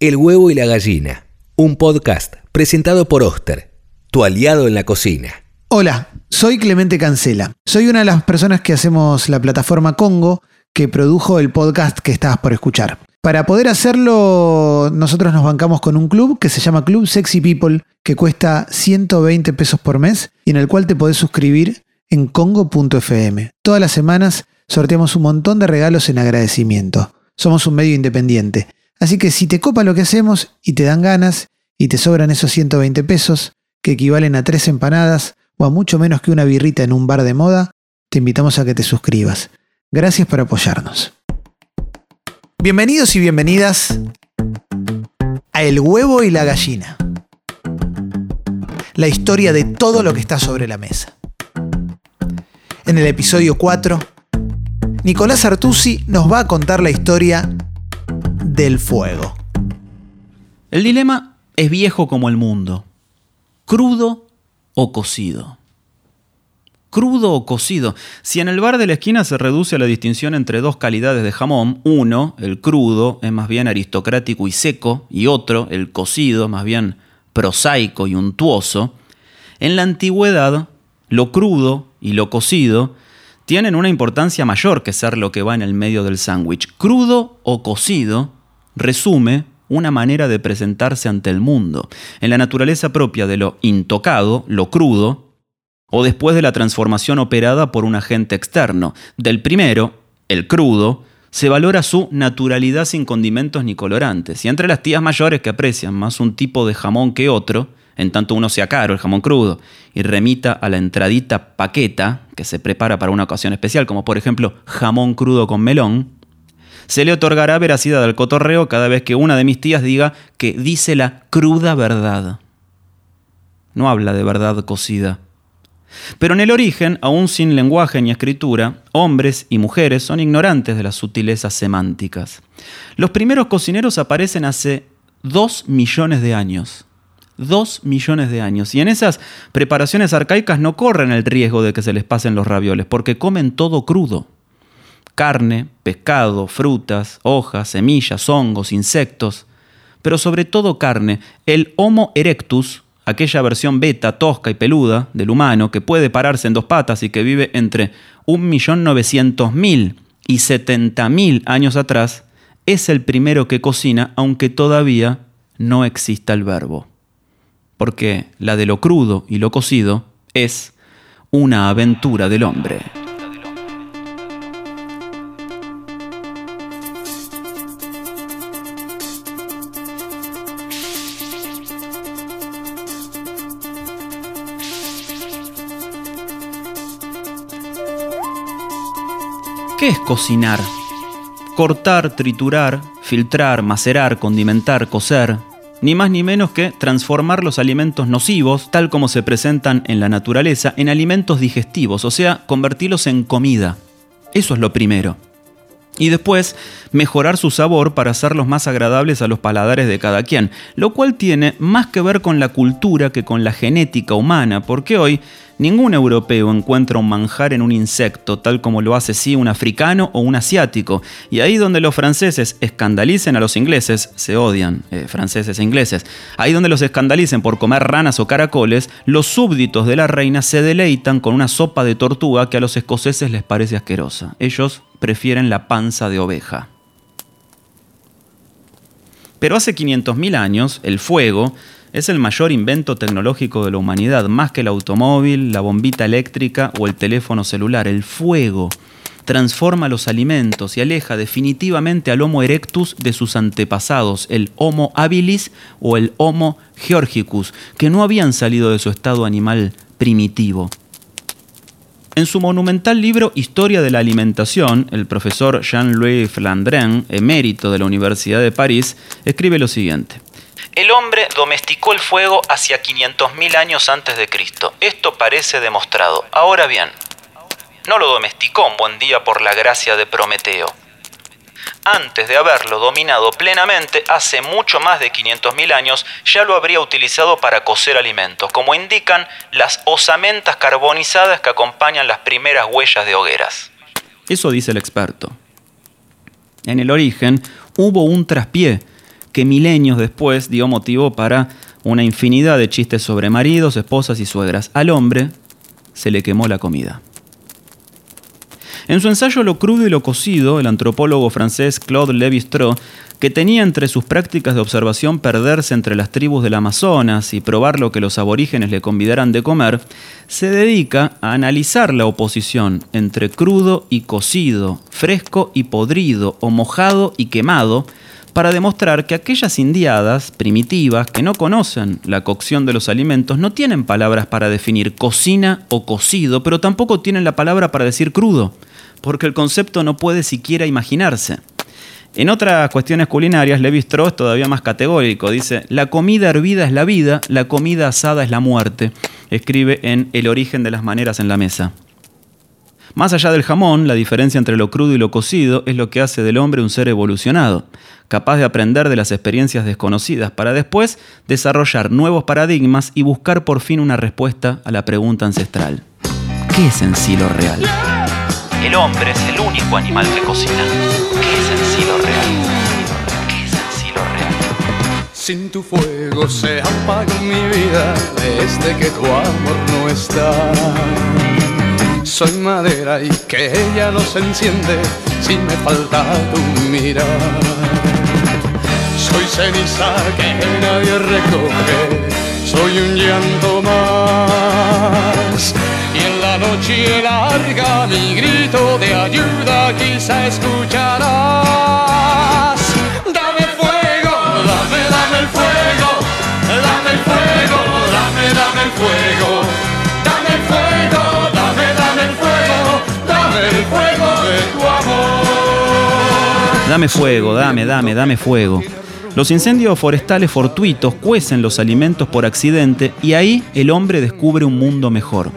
El huevo y la gallina, un podcast presentado por Oster, tu aliado en la cocina. Hola, soy Clemente Cancela. Soy una de las personas que hacemos la plataforma Congo que produjo el podcast que estabas por escuchar. Para poder hacerlo, nosotros nos bancamos con un club que se llama Club Sexy People, que cuesta 120 pesos por mes y en el cual te podés suscribir en congo.fm. Todas las semanas sorteamos un montón de regalos en agradecimiento. Somos un medio independiente. Así que si te copa lo que hacemos y te dan ganas y te sobran esos 120 pesos, que equivalen a tres empanadas o a mucho menos que una birrita en un bar de moda, te invitamos a que te suscribas. Gracias por apoyarnos. Bienvenidos y bienvenidas a El huevo y la gallina. La historia de todo lo que está sobre la mesa. En el episodio 4, Nicolás Artusi nos va a contar la historia del fuego. El dilema es viejo como el mundo. Crudo o cocido. Crudo o cocido. Si en el bar de la esquina se reduce a la distinción entre dos calidades de jamón, uno, el crudo, es más bien aristocrático y seco, y otro, el cocido, más bien prosaico y untuoso, en la antigüedad, lo crudo y lo cocido tienen una importancia mayor que ser lo que va en el medio del sándwich. Crudo o cocido resume una manera de presentarse ante el mundo, en la naturaleza propia de lo intocado, lo crudo, o después de la transformación operada por un agente externo. Del primero, el crudo, se valora su naturalidad sin condimentos ni colorantes. Y entre las tías mayores que aprecian más un tipo de jamón que otro, en tanto uno sea caro, el jamón crudo, y remita a la entradita paqueta, que se prepara para una ocasión especial, como por ejemplo jamón crudo con melón, se le otorgará veracidad al cotorreo cada vez que una de mis tías diga que dice la cruda verdad. No habla de verdad cocida. Pero en el origen, aún sin lenguaje ni escritura, hombres y mujeres son ignorantes de las sutilezas semánticas. Los primeros cocineros aparecen hace dos millones de años. Dos millones de años. Y en esas preparaciones arcaicas no corren el riesgo de que se les pasen los ravioles, porque comen todo crudo carne, pescado, frutas, hojas, semillas, hongos, insectos, pero sobre todo carne, el Homo erectus, aquella versión beta, tosca y peluda del humano que puede pararse en dos patas y que vive entre 1.900.000 y 70.000 años atrás, es el primero que cocina aunque todavía no exista el verbo. Porque la de lo crudo y lo cocido es una aventura del hombre. ¿Qué es cocinar? Cortar, triturar, filtrar, macerar, condimentar, cocer. Ni más ni menos que transformar los alimentos nocivos, tal como se presentan en la naturaleza, en alimentos digestivos, o sea, convertirlos en comida. Eso es lo primero. Y después, mejorar su sabor para hacerlos más agradables a los paladares de cada quien, lo cual tiene más que ver con la cultura que con la genética humana, porque hoy Ningún europeo encuentra un manjar en un insecto tal como lo hace sí un africano o un asiático. Y ahí donde los franceses escandalicen a los ingleses, se odian, eh, franceses e ingleses, ahí donde los escandalicen por comer ranas o caracoles, los súbditos de la reina se deleitan con una sopa de tortuga que a los escoceses les parece asquerosa. Ellos prefieren la panza de oveja. Pero hace 500.000 años, el fuego es el mayor invento tecnológico de la humanidad, más que el automóvil, la bombita eléctrica o el teléfono celular. El fuego transforma los alimentos y aleja definitivamente al Homo erectus de sus antepasados, el Homo habilis o el Homo georgicus, que no habían salido de su estado animal primitivo. En su monumental libro Historia de la Alimentación, el profesor Jean-Louis Flandrin, emérito de la Universidad de París, escribe lo siguiente. El hombre domesticó el fuego hacia 500.000 años antes de Cristo. Esto parece demostrado. Ahora bien, no lo domesticó un buen día por la gracia de Prometeo. Antes de haberlo dominado plenamente, hace mucho más de 500.000 años, ya lo habría utilizado para cocer alimentos, como indican las osamentas carbonizadas que acompañan las primeras huellas de hogueras. Eso dice el experto. En el origen hubo un traspié que milenios después dio motivo para una infinidad de chistes sobre maridos, esposas y suegras. Al hombre se le quemó la comida. En su ensayo Lo crudo y lo cocido, el antropólogo francés Claude Lévi-Strauss, que tenía entre sus prácticas de observación perderse entre las tribus del Amazonas y probar lo que los aborígenes le convidaran de comer, se dedica a analizar la oposición entre crudo y cocido, fresco y podrido, o mojado y quemado, para demostrar que aquellas indiadas primitivas que no conocen la cocción de los alimentos no tienen palabras para definir cocina o cocido, pero tampoco tienen la palabra para decir crudo porque el concepto no puede siquiera imaginarse. En otras cuestiones culinarias, Levi Strauss todavía más categórico. Dice, la comida hervida es la vida, la comida asada es la muerte. Escribe en El origen de las maneras en la mesa. Más allá del jamón, la diferencia entre lo crudo y lo cocido es lo que hace del hombre un ser evolucionado, capaz de aprender de las experiencias desconocidas para después desarrollar nuevos paradigmas y buscar por fin una respuesta a la pregunta ancestral. ¿Qué es en sí lo real? El hombre es el único animal que cocina. ¿Qué es en sí lo real? ¿Qué es en sí lo real? Sin tu fuego se apaga mi vida desde que tu amor no está. Soy madera y que ella no se enciende si me falta tu mirar. Soy ceniza que nadie recoge, soy un llanto más noche larga mi grito de ayuda quizá escucharás. Dame fuego, dame, dame el fuego, dame el fuego, dame, dame el fuego. Dame fuego, dame, dame, dame fuego. Los incendios forestales fortuitos cuecen los alimentos por accidente y ahí el hombre descubre un mundo mejor.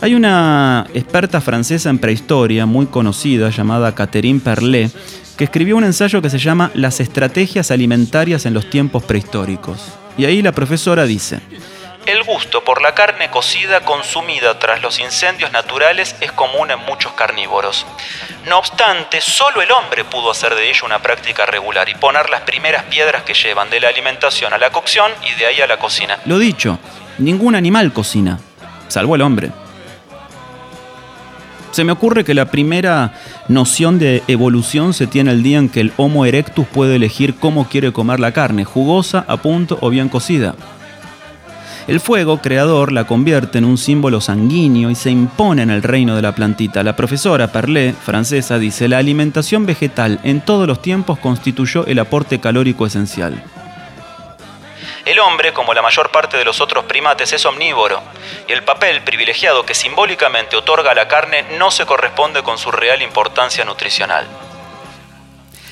Hay una experta francesa en prehistoria muy conocida llamada Catherine Perlet que escribió un ensayo que se llama Las estrategias alimentarias en los tiempos prehistóricos. Y ahí la profesora dice, el gusto por la carne cocida consumida tras los incendios naturales es común en muchos carnívoros. No obstante, solo el hombre pudo hacer de ello una práctica regular y poner las primeras piedras que llevan de la alimentación a la cocción y de ahí a la cocina. Lo dicho, ningún animal cocina, salvo el hombre. Se me ocurre que la primera noción de evolución se tiene el día en que el Homo erectus puede elegir cómo quiere comer la carne, jugosa, a punto o bien cocida. El fuego creador la convierte en un símbolo sanguíneo y se impone en el reino de la plantita. La profesora Perlet, francesa, dice, la alimentación vegetal en todos los tiempos constituyó el aporte calórico esencial. El hombre, como la mayor parte de los otros primates, es omnívoro, y el papel privilegiado que simbólicamente otorga a la carne no se corresponde con su real importancia nutricional.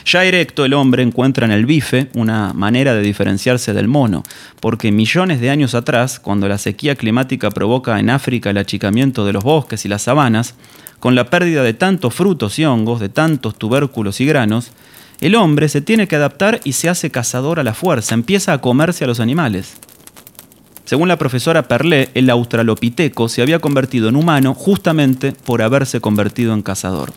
Ya erecto el hombre encuentra en el bife una manera de diferenciarse del mono, porque millones de años atrás, cuando la sequía climática provoca en África el achicamiento de los bosques y las sabanas, con la pérdida de tantos frutos y hongos, de tantos tubérculos y granos, el hombre se tiene que adaptar y se hace cazador a la fuerza, empieza a comerse a los animales. Según la profesora Perlet, el australopiteco se había convertido en humano justamente por haberse convertido en cazador.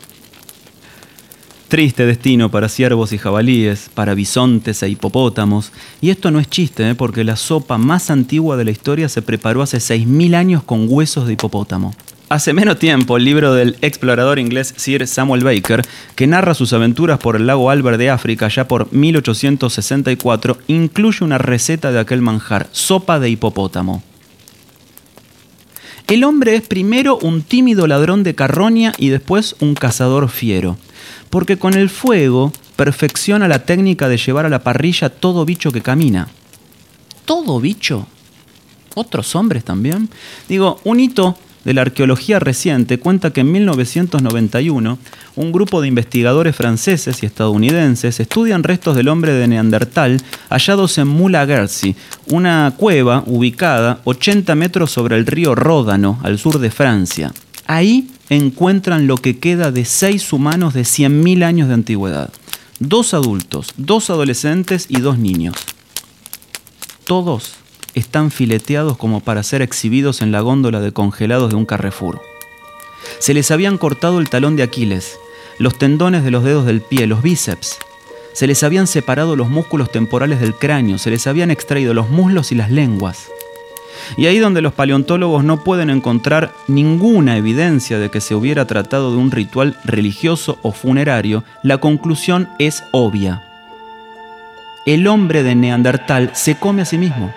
Triste destino para ciervos y jabalíes, para bisontes e hipopótamos. Y esto no es chiste, ¿eh? porque la sopa más antigua de la historia se preparó hace 6.000 años con huesos de hipopótamo. Hace menos tiempo, el libro del explorador inglés Sir Samuel Baker, que narra sus aventuras por el lago Albert de África ya por 1864, incluye una receta de aquel manjar, sopa de hipopótamo. El hombre es primero un tímido ladrón de carroña y después un cazador fiero, porque con el fuego perfecciona la técnica de llevar a la parrilla todo bicho que camina. ¿Todo bicho? ¿Otros hombres también? Digo, un hito de la arqueología reciente cuenta que en 1991 un grupo de investigadores franceses y estadounidenses estudian restos del hombre de Neandertal hallados en Mulagersi, una cueva ubicada 80 metros sobre el río Ródano, al sur de Francia. Ahí encuentran lo que queda de seis humanos de 100.000 años de antigüedad. Dos adultos, dos adolescentes y dos niños. Todos están fileteados como para ser exhibidos en la góndola de congelados de un Carrefour. Se les habían cortado el talón de Aquiles, los tendones de los dedos del pie, los bíceps. Se les habían separado los músculos temporales del cráneo, se les habían extraído los muslos y las lenguas. Y ahí donde los paleontólogos no pueden encontrar ninguna evidencia de que se hubiera tratado de un ritual religioso o funerario, la conclusión es obvia. El hombre de Neandertal se come a sí mismo.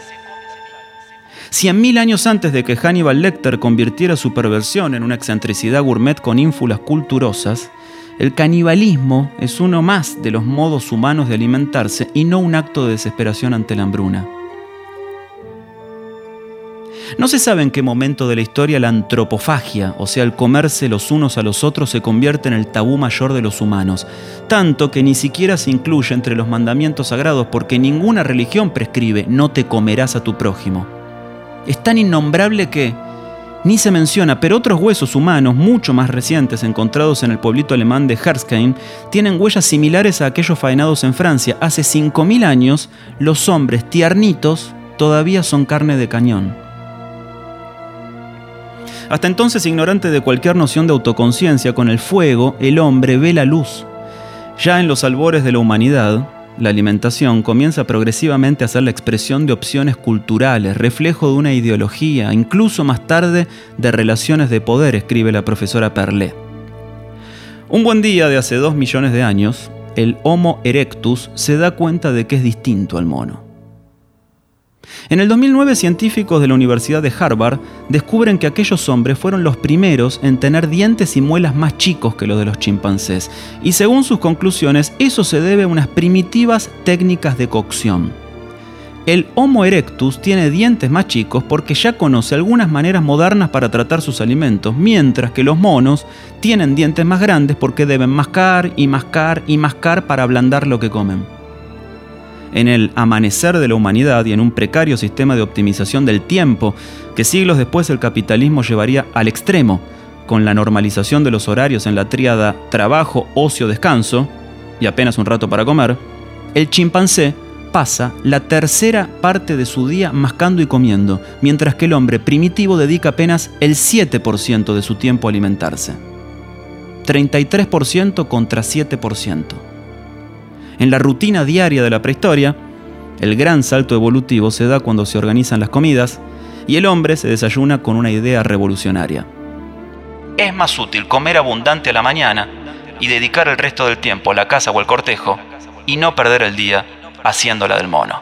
Cien mil años antes de que Hannibal Lecter convirtiera su perversión en una excentricidad gourmet con ínfulas culturosas, el canibalismo es uno más de los modos humanos de alimentarse y no un acto de desesperación ante la hambruna. No se sabe en qué momento de la historia la antropofagia, o sea, el comerse los unos a los otros, se convierte en el tabú mayor de los humanos, tanto que ni siquiera se incluye entre los mandamientos sagrados porque ninguna religión prescribe no te comerás a tu prójimo. Es tan innombrable que ni se menciona, pero otros huesos humanos mucho más recientes encontrados en el pueblito alemán de Herskein tienen huellas similares a aquellos faenados en Francia. Hace 5.000 años, los hombres tiernitos todavía son carne de cañón. Hasta entonces ignorante de cualquier noción de autoconciencia, con el fuego el hombre ve la luz. Ya en los albores de la humanidad, la alimentación comienza progresivamente a ser la expresión de opciones culturales, reflejo de una ideología, incluso más tarde de relaciones de poder, escribe la profesora Perlet. Un buen día de hace dos millones de años, el Homo erectus se da cuenta de que es distinto al mono. En el 2009, científicos de la Universidad de Harvard descubren que aquellos hombres fueron los primeros en tener dientes y muelas más chicos que los de los chimpancés, y según sus conclusiones, eso se debe a unas primitivas técnicas de cocción. El Homo erectus tiene dientes más chicos porque ya conoce algunas maneras modernas para tratar sus alimentos, mientras que los monos tienen dientes más grandes porque deben mascar y mascar y mascar para ablandar lo que comen en el amanecer de la humanidad y en un precario sistema de optimización del tiempo que siglos después el capitalismo llevaría al extremo, con la normalización de los horarios en la tríada trabajo, ocio, descanso, y apenas un rato para comer, el chimpancé pasa la tercera parte de su día mascando y comiendo, mientras que el hombre primitivo dedica apenas el 7% de su tiempo a alimentarse. 33% contra 7%. En la rutina diaria de la prehistoria, el gran salto evolutivo se da cuando se organizan las comidas y el hombre se desayuna con una idea revolucionaria. Es más útil comer abundante a la mañana y dedicar el resto del tiempo a la casa o al cortejo y no perder el día haciéndola del mono.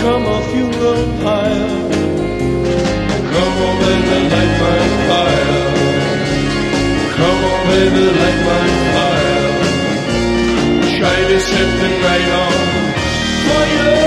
become a funeral pyre. Come on, baby, light my fire. Come on, baby, light my fire. Try to set the night on